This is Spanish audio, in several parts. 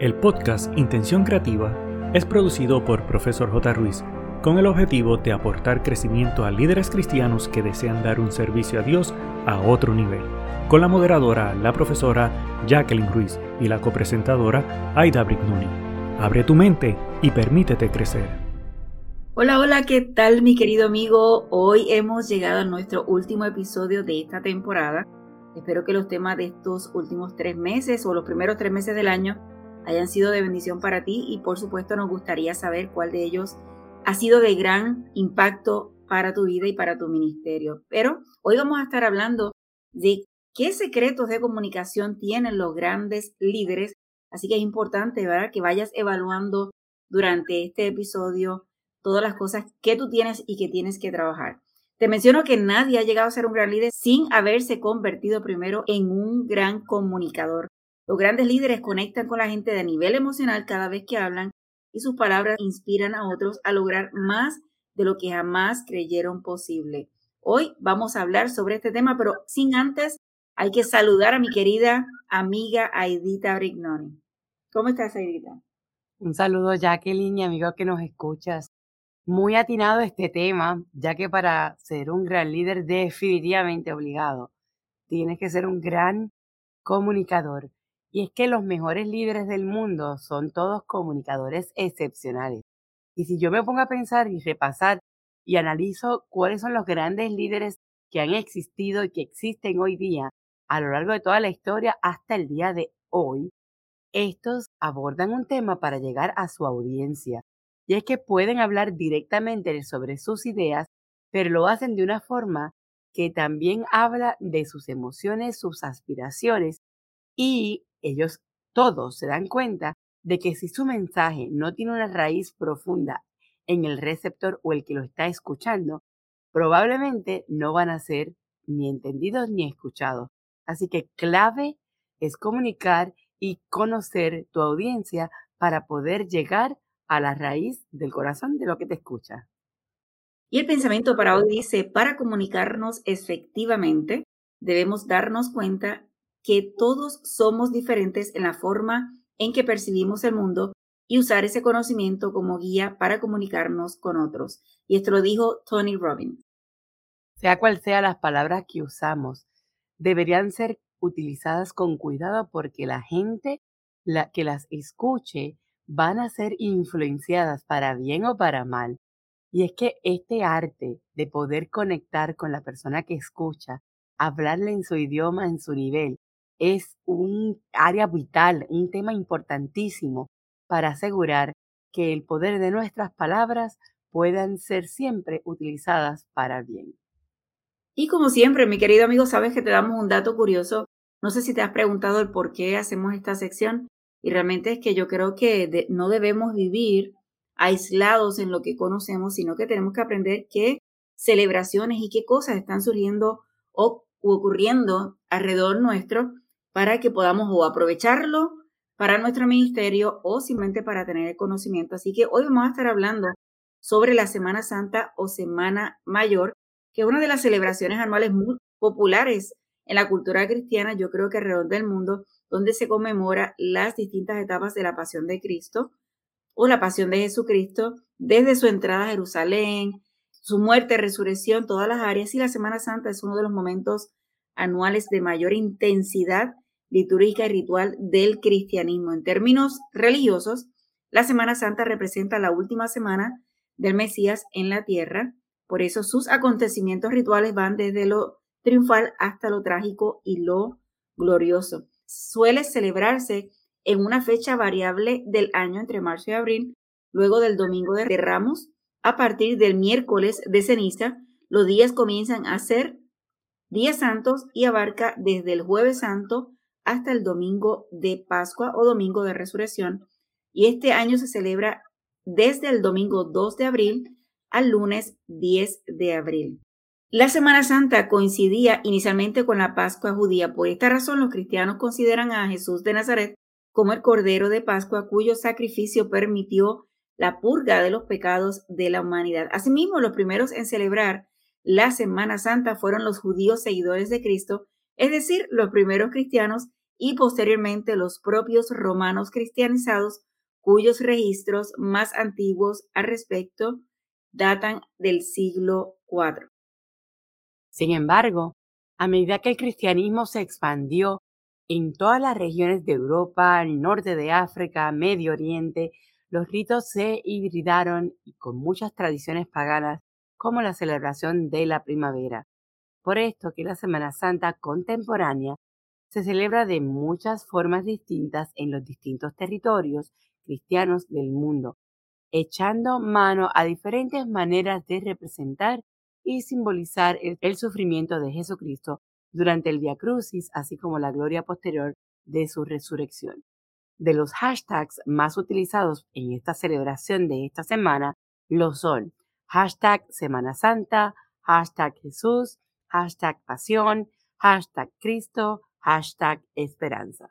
El podcast Intención Creativa es producido por Profesor J. Ruiz con el objetivo de aportar crecimiento a líderes cristianos que desean dar un servicio a Dios a otro nivel, con la moderadora, la profesora Jacqueline Ruiz y la copresentadora Aida Brignoni. Abre tu mente y permítete crecer. Hola, hola, ¿qué tal mi querido amigo? Hoy hemos llegado a nuestro último episodio de esta temporada. Espero que los temas de estos últimos tres meses o los primeros tres meses del año hayan sido de bendición para ti y por supuesto nos gustaría saber cuál de ellos ha sido de gran impacto para tu vida y para tu ministerio. Pero hoy vamos a estar hablando de qué secretos de comunicación tienen los grandes líderes, así que es importante ¿verdad? que vayas evaluando durante este episodio todas las cosas que tú tienes y que tienes que trabajar. Te menciono que nadie ha llegado a ser un gran líder sin haberse convertido primero en un gran comunicador. Los grandes líderes conectan con la gente de nivel emocional cada vez que hablan y sus palabras inspiran a otros a lograr más de lo que jamás creyeron posible. Hoy vamos a hablar sobre este tema, pero sin antes hay que saludar a mi querida amiga Aidita Brignoni. ¿Cómo estás, Aidita? Un saludo, Jacqueline, y amigo que nos escuchas. Muy atinado este tema, ya que para ser un gran líder definitivamente obligado, tienes que ser un gran comunicador. Y es que los mejores líderes del mundo son todos comunicadores excepcionales. Y si yo me pongo a pensar y repasar y analizo cuáles son los grandes líderes que han existido y que existen hoy día a lo largo de toda la historia hasta el día de hoy, estos abordan un tema para llegar a su audiencia. Y es que pueden hablar directamente sobre sus ideas, pero lo hacen de una forma que también habla de sus emociones, sus aspiraciones y ellos todos se dan cuenta de que si su mensaje no tiene una raíz profunda en el receptor o el que lo está escuchando, probablemente no van a ser ni entendidos ni escuchados. Así que clave es comunicar y conocer tu audiencia para poder llegar a la raíz del corazón de lo que te escucha. Y el pensamiento para hoy dice, para comunicarnos efectivamente, debemos darnos cuenta que todos somos diferentes en la forma en que percibimos el mundo y usar ese conocimiento como guía para comunicarnos con otros. Y esto lo dijo Tony Robbins. Sea cual sea las palabras que usamos, deberían ser utilizadas con cuidado porque la gente la, que las escuche van a ser influenciadas para bien o para mal. Y es que este arte de poder conectar con la persona que escucha, hablarle en su idioma, en su nivel, es un área vital, un tema importantísimo para asegurar que el poder de nuestras palabras puedan ser siempre utilizadas para bien. Y como siempre, mi querido amigo, sabes que te damos un dato curioso. No sé si te has preguntado el por qué hacemos esta sección y realmente es que yo creo que no debemos vivir aislados en lo que conocemos, sino que tenemos que aprender qué celebraciones y qué cosas están surgiendo o ocurriendo alrededor nuestro para que podamos o aprovecharlo para nuestro ministerio o simplemente para tener el conocimiento. Así que hoy vamos a estar hablando sobre la Semana Santa o Semana Mayor, que es una de las celebraciones anuales muy populares en la cultura cristiana, yo creo que alrededor del mundo, donde se conmemora las distintas etapas de la pasión de Cristo o la pasión de Jesucristo, desde su entrada a Jerusalén, su muerte, resurrección, todas las áreas, y la Semana Santa es uno de los momentos anuales de mayor intensidad litúrgica y ritual del cristianismo. En términos religiosos, la Semana Santa representa la última semana del Mesías en la tierra, por eso sus acontecimientos rituales van desde lo triunfal hasta lo trágico y lo glorioso. Suele celebrarse en una fecha variable del año entre marzo y abril, luego del domingo de Ramos, a partir del miércoles de ceniza, los días comienzan a ser días santos y abarca desde el jueves santo hasta el domingo de Pascua o domingo de resurrección. Y este año se celebra desde el domingo 2 de abril al lunes 10 de abril. La Semana Santa coincidía inicialmente con la Pascua judía. Por esta razón los cristianos consideran a Jesús de Nazaret como el Cordero de Pascua cuyo sacrificio permitió la purga de los pecados de la humanidad. Asimismo, los primeros en celebrar la Semana Santa fueron los judíos seguidores de Cristo, es decir, los primeros cristianos, y posteriormente los propios romanos cristianizados, cuyos registros más antiguos al respecto datan del siglo IV. Sin embargo, a medida que el cristianismo se expandió en todas las regiones de Europa, el norte de África, Medio Oriente, los ritos se hibridaron y con muchas tradiciones paganas como la celebración de la primavera. Por esto que la Semana Santa contemporánea se celebra de muchas formas distintas en los distintos territorios cristianos del mundo, echando mano a diferentes maneras de representar y simbolizar el, sufrimiento de Jesucristo durante el Via Crucis, así como la gloria posterior de su resurrección. De los hashtags más utilizados en esta celebración de esta semana lo son hashtag Semana Santa, hashtag Jesús, hashtag Pasión, hashtag Cristo, hashtag Esperanza.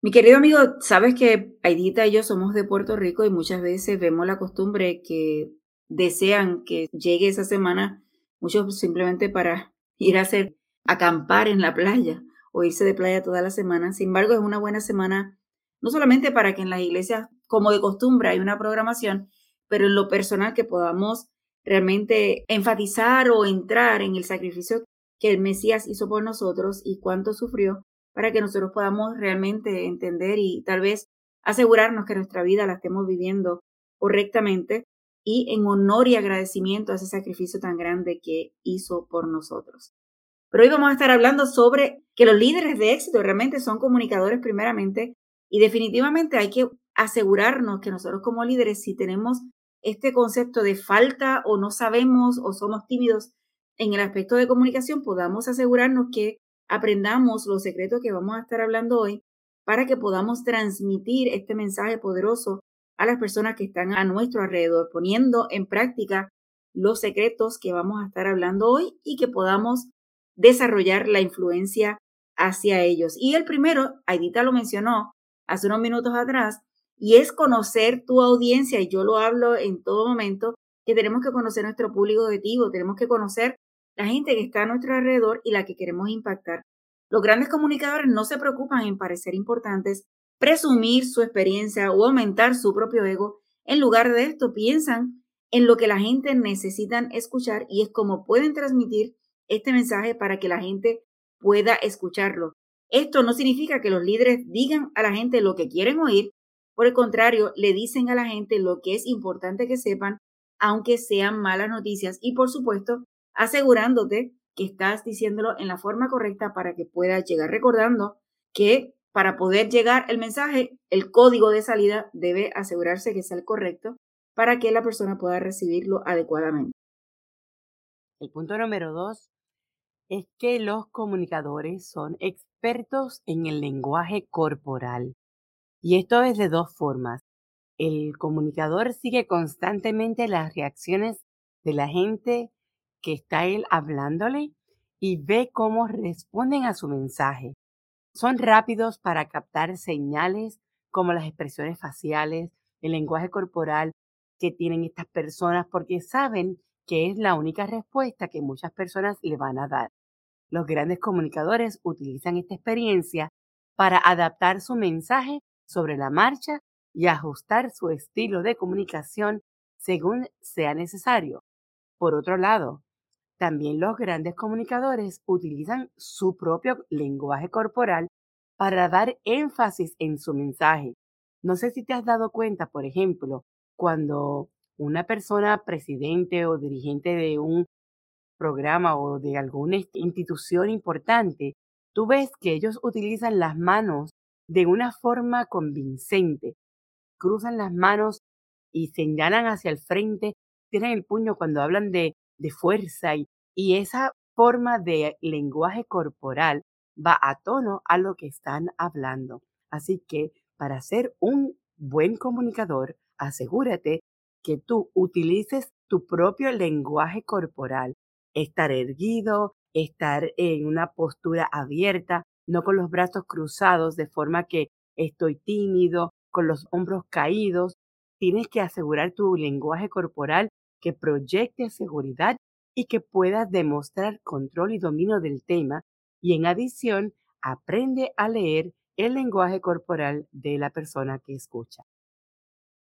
Mi querido amigo, sabes que Aidita y yo somos de Puerto Rico y muchas veces vemos la costumbre que desean que llegue esa semana, muchos simplemente para ir a hacer acampar en la playa o irse de playa toda la semana. Sin embargo, es una buena semana, no solamente para que en las iglesias, como de costumbre, hay una programación, pero en lo personal que podamos realmente enfatizar o entrar en el sacrificio que el Mesías hizo por nosotros y cuánto sufrió para que nosotros podamos realmente entender y tal vez asegurarnos que nuestra vida la estemos viviendo correctamente y en honor y agradecimiento a ese sacrificio tan grande que hizo por nosotros. Pero hoy vamos a estar hablando sobre que los líderes de éxito realmente son comunicadores primeramente y definitivamente hay que asegurarnos que nosotros como líderes, si tenemos este concepto de falta o no sabemos o somos tímidos en el aspecto de comunicación, podamos asegurarnos que aprendamos los secretos que vamos a estar hablando hoy para que podamos transmitir este mensaje poderoso a las personas que están a nuestro alrededor, poniendo en práctica los secretos que vamos a estar hablando hoy y que podamos desarrollar la influencia hacia ellos. Y el primero, Aidita lo mencionó hace unos minutos atrás, y es conocer tu audiencia, y yo lo hablo en todo momento, que tenemos que conocer nuestro público objetivo, tenemos que conocer la gente que está a nuestro alrededor y la que queremos impactar. Los grandes comunicadores no se preocupan en parecer importantes, presumir su experiencia o aumentar su propio ego. En lugar de esto, piensan en lo que la gente necesita escuchar y es como pueden transmitir este mensaje para que la gente pueda escucharlo. Esto no significa que los líderes digan a la gente lo que quieren oír, por el contrario, le dicen a la gente lo que es importante que sepan, aunque sean malas noticias y por supuesto asegurándote que estás diciéndolo en la forma correcta para que puedas llegar recordando que para poder llegar el mensaje, el código de salida debe asegurarse que sea el correcto para que la persona pueda recibirlo adecuadamente. El punto número dos es que los comunicadores son expertos en el lenguaje corporal. Y esto es de dos formas. El comunicador sigue constantemente las reacciones de la gente que está él hablándole y ve cómo responden a su mensaje. Son rápidos para captar señales como las expresiones faciales, el lenguaje corporal que tienen estas personas porque saben que es la única respuesta que muchas personas le van a dar. Los grandes comunicadores utilizan esta experiencia para adaptar su mensaje sobre la marcha y ajustar su estilo de comunicación según sea necesario. Por otro lado, también los grandes comunicadores utilizan su propio lenguaje corporal para dar énfasis en su mensaje. No sé si te has dado cuenta, por ejemplo, cuando una persona presidente o dirigente de un programa o de alguna institución importante, tú ves que ellos utilizan las manos de una forma convincente. Cruzan las manos y señalan hacia el frente, tienen el puño cuando hablan de, de fuerza y, y esa forma de lenguaje corporal va a tono a lo que están hablando. Así que para ser un buen comunicador, asegúrate que tú utilices tu propio lenguaje corporal estar erguido, estar en una postura abierta, no con los brazos cruzados de forma que estoy tímido, con los hombros caídos. Tienes que asegurar tu lenguaje corporal que proyecte seguridad y que puedas demostrar control y dominio del tema y en adición aprende a leer el lenguaje corporal de la persona que escucha.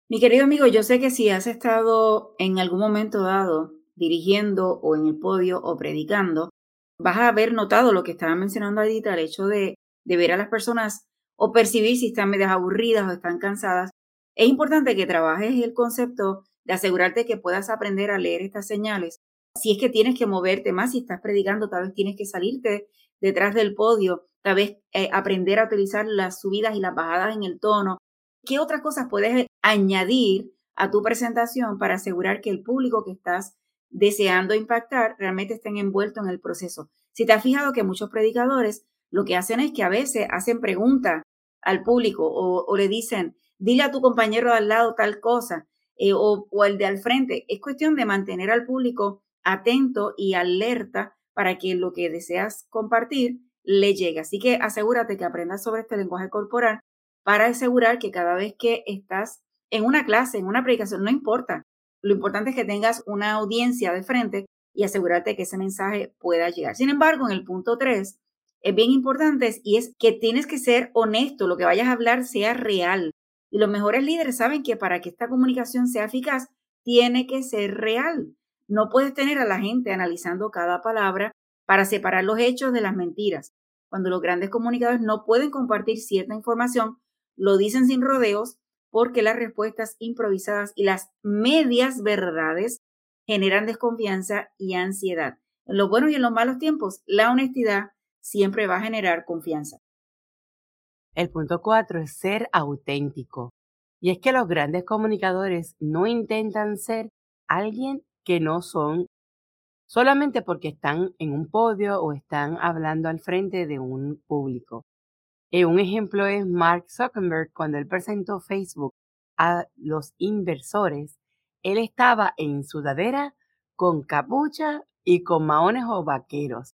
Mi querido amigo, yo sé que si has estado en algún momento dado dirigiendo o en el podio o predicando, vas a haber notado lo que estaba mencionando Adita, el hecho de, ver a las personas o percibir si están medias aburridas o están cansadas. Es importante que trabajes el concepto de asegurarte que puedas aprender a leer estas señales. Si es que tienes que moverte más, si estás predicando, tal vez tienes que salirte detrás del podio, tal vez eh, aprender a utilizar las subidas y las bajadas en el tono. ¿Qué otras cosas puedes añadir a tu presentación para asegurar que el público que estás deseando impactar realmente estén envueltos en el proceso? Si te has fijado que muchos predicadores lo que hacen es que a veces hacen preguntas al público o, le dicen, dile a tu compañero de al lado tal cosa eh, o, o el de al frente. Es cuestión de mantener al público atento y alerta para que lo que deseas compartir le llegue. Así que asegúrate que aprendas sobre este lenguaje corporal para asegurar que cada vez que estás en una clase, en una predicación, no importa. Lo importante es que tengas una audiencia de frente y asegúrate que ese mensaje pueda llegar. Sin embargo, en el punto 3 es bien importante y es que tienes que ser honesto, lo que vayas a hablar sea real. Y los mejores líderes saben que para que esta comunicación sea eficaz, tiene que ser real. No puedes tener a la gente analizando cada palabra para separar los hechos de las mentiras. Cuando los grandes comunicadores no pueden compartir cierta información, lo dicen sin rodeos porque las respuestas improvisadas y las medias verdades generan desconfianza y ansiedad. En los buenos y en los malos tiempos, la honestidad siempre va a generar confianza. El punto cuatro es ser auténtico. Y es que los grandes comunicadores no intentan ser alguien que no son solamente porque están en un podio o están hablando al frente de un público. Eh, un ejemplo es Mark Zuckerberg cuando él presentó Facebook a los inversores. Él estaba en sudadera con capucha y con maones o vaqueros.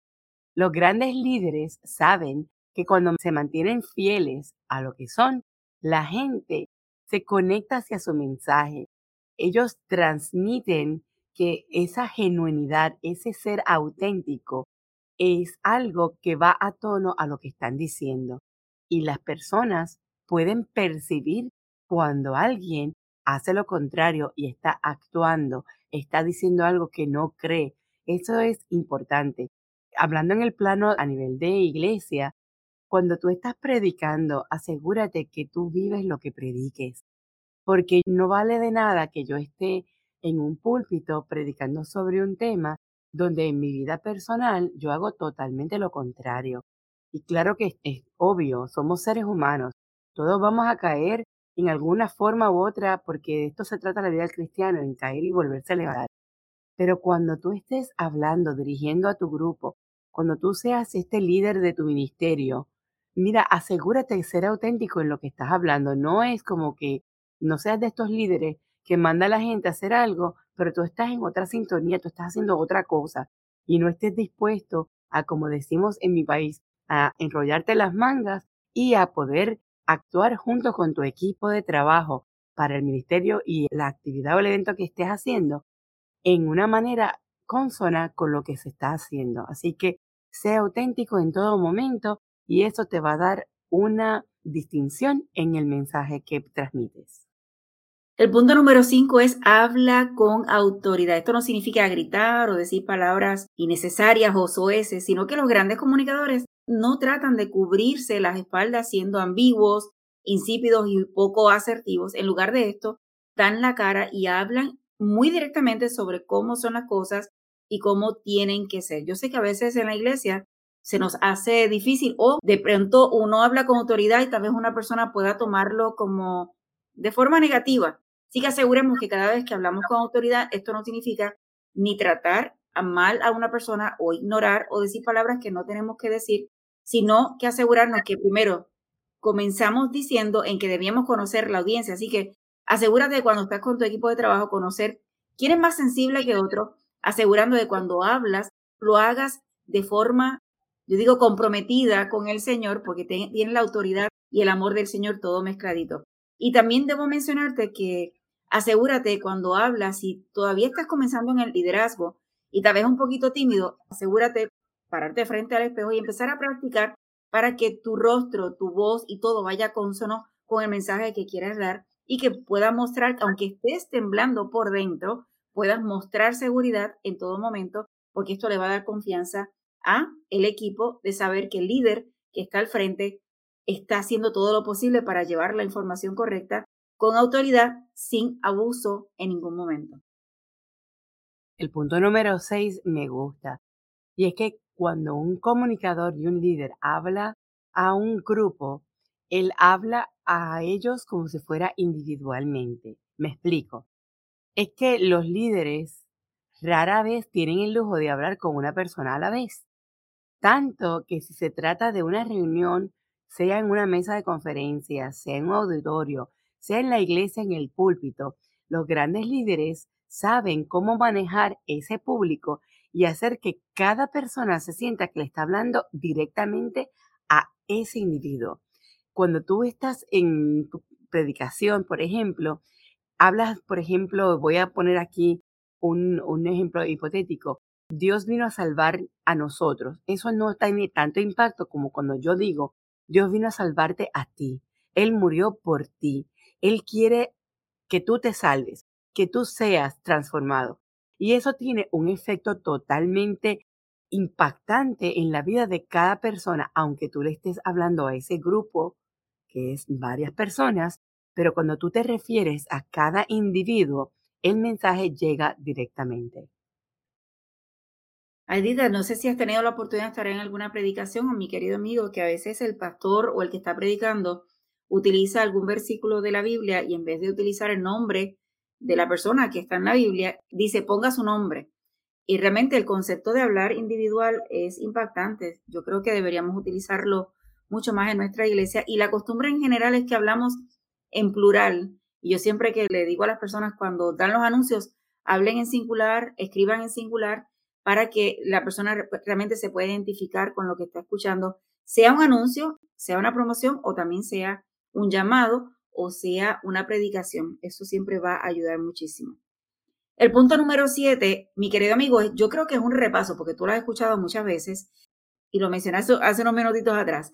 Los grandes líderes saben que cuando se mantienen fieles a lo que son, la gente se conecta hacia su mensaje. Ellos transmiten que esa genuinidad, ese ser auténtico, es algo que va a tono a lo que están diciendo. Y las personas pueden percibir cuando alguien hace lo contrario y está actuando, está diciendo algo que no cree. Eso es importante. Hablando en el plano a nivel de iglesia, cuando tú estás predicando, asegúrate que tú vives lo que prediques, porque no vale de nada que yo esté en un púlpito predicando sobre un tema donde en mi vida personal yo hago totalmente lo contrario. Y claro que es obvio, somos seres humanos, todos vamos a caer en alguna forma u otra porque de esto se trata la vida del cristiano, en caer y volverse a levantar. Pero cuando tú estés hablando, dirigiendo a tu grupo, cuando tú seas este líder de tu ministerio, mira, asegúrate de ser auténtico en lo que estás hablando. No es como que no seas de estos líderes que manda a la gente a hacer algo, pero tú estás en otra sintonía, tú estás haciendo otra cosa y no estés dispuesto a, como decimos en mi país, a enrollarte las mangas y a poder actuar junto con tu equipo de trabajo para el ministerio y la actividad o el evento que estés haciendo en una manera consona con lo que se está haciendo. Así que sea auténtico en todo momento y eso te va a dar una distinción en el mensaje que transmites. El punto número cinco es habla con autoridad. Esto no significa gritar o decir palabras innecesarias o soeces, sino que los grandes comunicadores no tratan de cubrirse las espaldas siendo ambiguos, insípidos y poco asertivos. En lugar de esto, dan la cara y hablan muy directamente sobre cómo son las cosas y cómo tienen que ser. Yo sé que a veces en la iglesia se nos hace difícil o de pronto uno habla con autoridad y tal vez una persona pueda tomarlo como de forma negativa. Sí que aseguremos que cada vez que hablamos con autoridad, esto no significa ni tratar a mal a una persona o ignorar o decir palabras que no tenemos que decir, sino que asegurarnos que primero comenzamos diciendo en que debíamos conocer la audiencia. Así que asegúrate cuando estás con tu equipo de trabajo conocer quién es más sensible que otro, asegurando de cuando hablas lo hagas de forma, yo digo, comprometida con el Señor, porque tiene la autoridad y el amor del Señor todo mezcladito. Y también debo mencionarte que asegúrate cuando hablas, si todavía estás comenzando en el liderazgo y tal vez un poquito tímido, asegúrate pararte frente al espejo y empezar a practicar para que tu rostro, tu voz y todo vaya consono con el mensaje que quieras dar y que puedas mostrar, aunque estés temblando por dentro, puedas mostrar seguridad en todo momento, porque esto le va a dar confianza a el equipo de saber que el líder que está al frente está haciendo todo lo posible para llevar la información correcta con autoridad sin abuso en ningún momento. El punto número 6 me gusta. Y es que cuando un comunicador y un líder habla a un grupo, él habla a ellos como si fuera individualmente. Me explico. Es que los líderes rara vez tienen el lujo de hablar con una persona a la vez. Tanto que si se trata de una reunión, sea en una mesa de conferencias, sea en un auditorio, sea en la iglesia, en el púlpito, los grandes líderes saben cómo manejar ese público y hacer que cada persona se sienta que le está hablando directamente a ese individuo. Cuando tú estás en predicación, por ejemplo, hablas, por ejemplo, voy a poner aquí un, un ejemplo hipotético, Dios vino a salvar a nosotros. Eso no tiene tanto impacto como cuando yo digo, Dios vino a salvarte a ti. Él murió por ti. Él quiere que tú te salves que tú seas transformado. Y eso tiene un efecto totalmente impactante en la vida de cada persona, aunque tú le estés hablando a ese grupo, que es varias personas, pero cuando tú te refieres a cada individuo, el mensaje llega directamente. Aidita, no sé si has tenido la oportunidad de estar en alguna predicación o mi querido amigo, que a veces el pastor o el que está predicando utiliza algún versículo de la Biblia y en vez de utilizar el nombre de la persona que está en la Biblia, dice ponga su nombre. Y realmente el concepto de hablar individual es impactante. Yo creo que deberíamos utilizarlo mucho más en nuestra iglesia. Y la costumbre en general es que hablamos en plural. Y yo siempre que le digo a las personas cuando dan los anuncios, hablen en singular, escriban en singular, para que la persona realmente se pueda identificar con lo que está escuchando, sea un anuncio, sea una promoción o también sea un llamado o sea una predicación. Eso siempre va a ayudar muchísimo. El punto número siete, mi querido amigo, yo creo que es un repaso, porque tú lo has escuchado muchas veces y lo mencionaste hace unos minutitos atrás.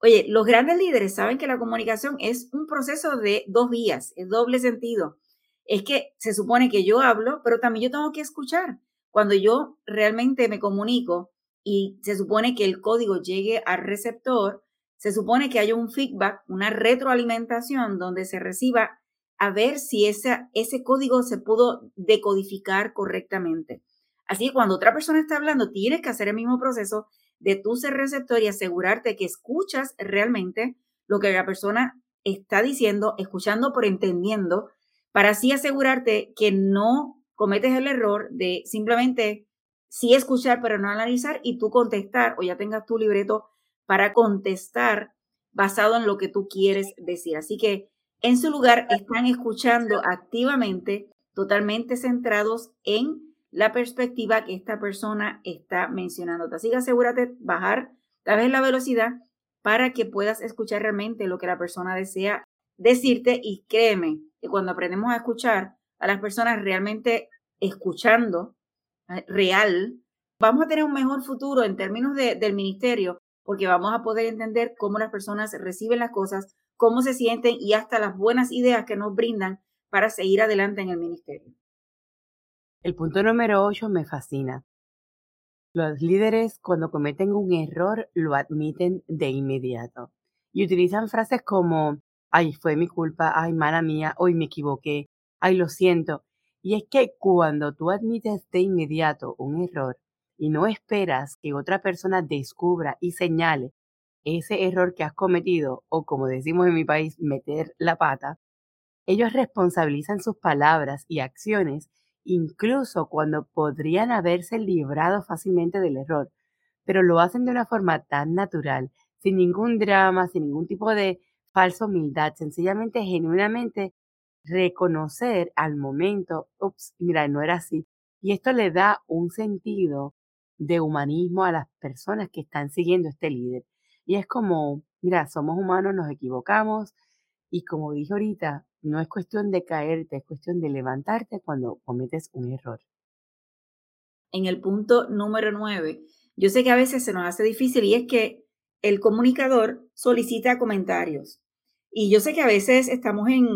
Oye, los grandes líderes saben que la comunicación es un proceso de dos vías, es doble sentido. Es que se supone que yo hablo, pero también yo tengo que escuchar. Cuando yo realmente me comunico y se supone que el código llegue al receptor, se supone que haya un feedback, una retroalimentación donde se reciba a ver si ese, código se pudo decodificar correctamente. Así que cuando otra persona está hablando, tienes que hacer el mismo proceso de tú ser receptor y asegurarte que escuchas realmente lo que la persona está diciendo, escuchando por entendiendo, para así asegurarte que no cometes el error de simplemente sí escuchar pero no analizar y tú contestar o ya tengas tu libreto para contestar basado en lo que tú quieres decir. Así que en su lugar están escuchando activamente, totalmente centrados en la perspectiva que esta persona está mencionando. Así que asegúrate bajar tal vez la velocidad para que puedas escuchar realmente lo que la persona desea decirte y créeme que cuando aprendemos a escuchar a las personas realmente escuchando eh, real, vamos a tener un mejor futuro en términos del ministerio porque vamos a poder entender cómo las personas reciben las cosas, cómo se sienten y hasta las buenas ideas que nos brindan para seguir adelante en el ministerio. El punto número 8 me fascina. Los líderes cuando cometen un error lo admiten de inmediato y utilizan frases como, ay, fue mi culpa, ay, mala mía, hoy me equivoqué, ay, lo siento. Y es que cuando tú admites de inmediato un error, y no esperas que otra persona descubra y señale ese error que has cometido o como decimos en mi país, meter la pata, ellos responsabilizan sus palabras y acciones incluso cuando podrían haberse librado fácilmente del error, pero lo hacen de una forma tan natural, sin ningún drama, sin ningún tipo de falsa humildad, sencillamente, genuinamente reconocer al momento, ups, mira, no era así. Y esto le da un sentido de humanismo a las personas que están siguiendo este líder. Y es como, mira, somos humanos, nos equivocamos y como dije ahorita, no es cuestión de caerte, es cuestión de levantarte cuando cometes un error. En el punto número nueve, yo sé que a veces se nos hace difícil y es que el comunicador solicita comentarios. Y yo sé que a veces estamos en,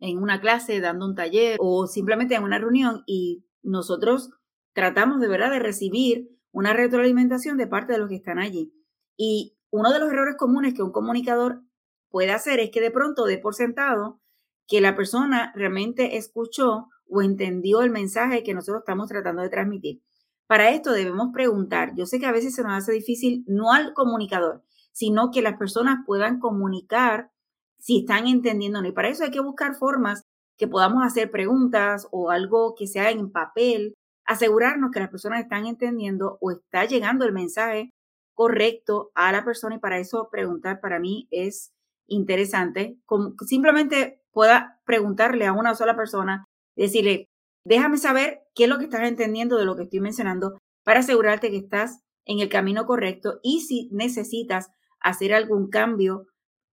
en una clase dando un taller o simplemente en una reunión y nosotros tratamos de verdad de recibir una retroalimentación de parte de los que están allí. Y uno de los errores comunes que un comunicador puede hacer es que de pronto dé por sentado que la persona realmente escuchó o entendió el mensaje que nosotros estamos tratando de transmitir. Para esto debemos preguntar. Yo sé que a veces se nos hace difícil, no al comunicador, sino que las personas puedan comunicar si están entendiendo. Y para eso hay que buscar formas que podamos hacer preguntas o algo que sea en papel, asegurarnos que las personas están entendiendo o está llegando el mensaje correcto a la persona y para eso preguntar para mí es interesante. Como simplemente pueda preguntarle a una sola persona, decirle, déjame saber qué es lo que estás entendiendo de lo que estoy mencionando para asegurarte que estás en el camino correcto y si necesitas hacer algún cambio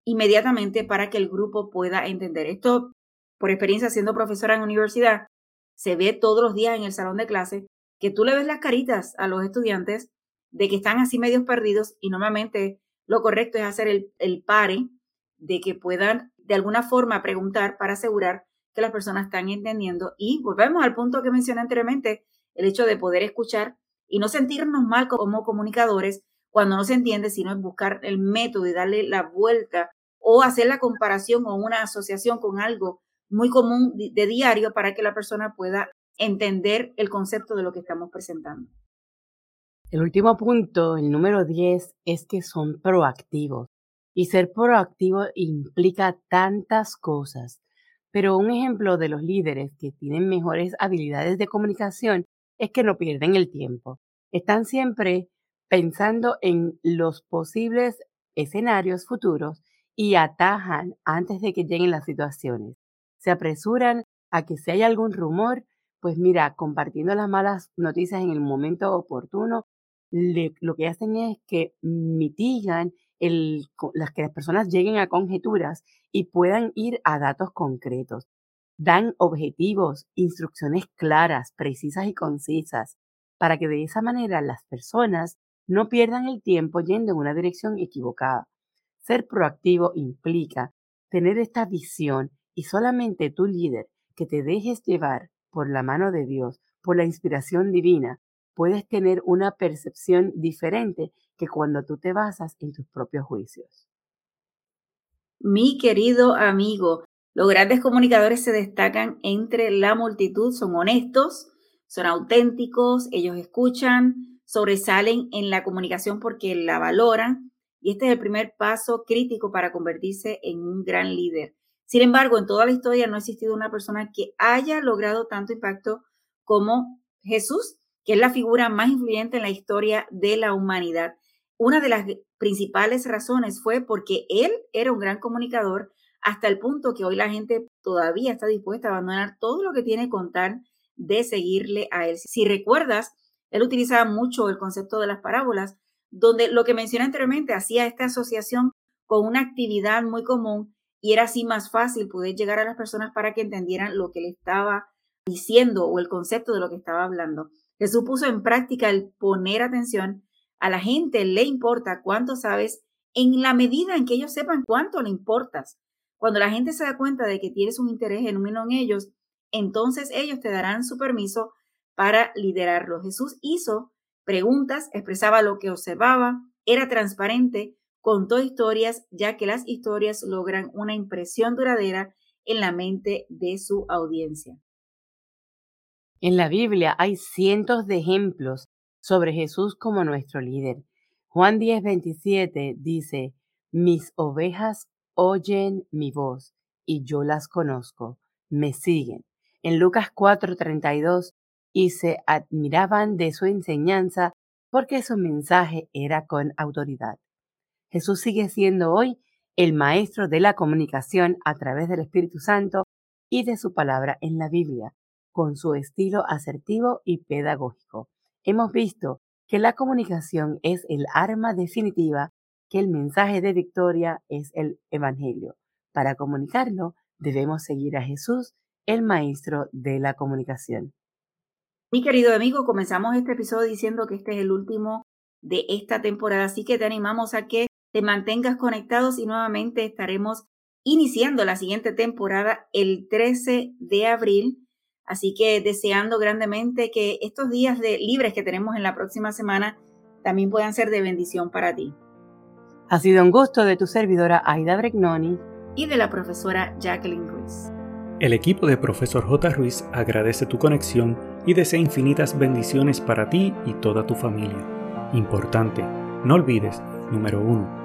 inmediatamente para que el grupo pueda entender. Esto, por experiencia siendo profesora en universidad, se ve todos los días en el salón de clase que tú le ves las caritas a los estudiantes de que están así medios perdidos y normalmente lo correcto es hacer el, el pare de que puedan de alguna forma preguntar para asegurar que las personas están entendiendo. Y volvemos al punto que mencioné anteriormente, el hecho de poder escuchar y no sentirnos mal como comunicadores cuando no se entiende, sino buscar el método y darle la vuelta o hacer la comparación o una asociación con algo muy común de diario para que la persona pueda entender el concepto de lo que estamos presentando. El último punto, el número 10, es que son proactivos. Y ser proactivo implica tantas cosas. Pero un ejemplo de los líderes que tienen mejores habilidades de comunicación es que no pierden el tiempo. Están siempre pensando en los posibles escenarios futuros y atajan antes de que lleguen las situaciones. Se apresuran a que si hay algún rumor, pues mira, compartiendo las malas noticias en el momento oportuno, lo que hacen es que mitigan las que las personas lleguen a conjeturas y puedan ir a datos concretos. Dan objetivos, instrucciones claras, precisas y concisas, para que de esa manera las personas no pierdan el tiempo yendo en una dirección equivocada. Ser proactivo implica tener esta visión y solamente tu líder que te dejes llevar por la mano de Dios, por la inspiración divina, puedes tener una percepción diferente que cuando tú te basas en tus propios juicios. Mi querido amigo, los grandes comunicadores se destacan entre la multitud, son honestos, son auténticos, ellos escuchan, sobresalen en la comunicación porque la valoran y este es el primer paso crítico para convertirse en un gran líder. Sin embargo, en toda la historia no ha existido una persona que haya logrado tanto impacto como Jesús, que es la figura más influyente en la historia de la humanidad. Una de las principales razones fue porque él era un gran comunicador hasta el punto que hoy la gente todavía está dispuesta a abandonar todo lo que tiene con tal de seguirle a él. Si recuerdas, él utilizaba mucho el concepto de las parábolas, donde lo que mencioné anteriormente hacía esta asociación con una actividad muy común y era así más fácil poder llegar a las personas para que entendieran lo que le estaba diciendo o el concepto de lo que estaba hablando. Jesús puso en práctica el poner atención a la gente le importa cuánto sabes en la medida en que ellos sepan cuánto le importas. Cuando la gente se da cuenta de que tienes un interés genuino en ellos, entonces ellos te darán su permiso para liderarlo. Jesús hizo preguntas, expresaba lo que observaba, era transparente, contó historias, ya que las historias logran una impresión duradera en la mente de su audiencia. En la Biblia hay cientos de ejemplos sobre Jesús como nuestro líder. Juan 10, 27 dice, mis ovejas oyen mi voz y yo las conozco, me siguen. En Lucas 4, 32, y se admiraban de su enseñanza porque su mensaje era con autoridad. Jesús sigue siendo hoy el maestro de la comunicación a través del Espíritu Santo y de su palabra en la Biblia, con su estilo asertivo y pedagógico. Hemos visto que la comunicación es el arma definitiva, que el mensaje de victoria es el Evangelio. Para comunicarlo debemos seguir a Jesús, el Maestro de la comunicación. Mi querido amigo, comenzamos este episodio diciendo que este es el último de esta temporada. Así que te animamos a que te mantengas conectados y nuevamente estaremos iniciando la siguiente temporada el 13 de abril. Así que deseando grandemente que estos días de libres que tenemos en la próxima semana también puedan ser de bendición para ti. Ha sido un gusto de tu servidora Aida Bregnoni y de la profesora Jacqueline Ruiz. El equipo de Profesor J. Ruiz agradece tu conexión y desea infinitas bendiciones para ti y toda tu familia. Importante, no olvides, número 1,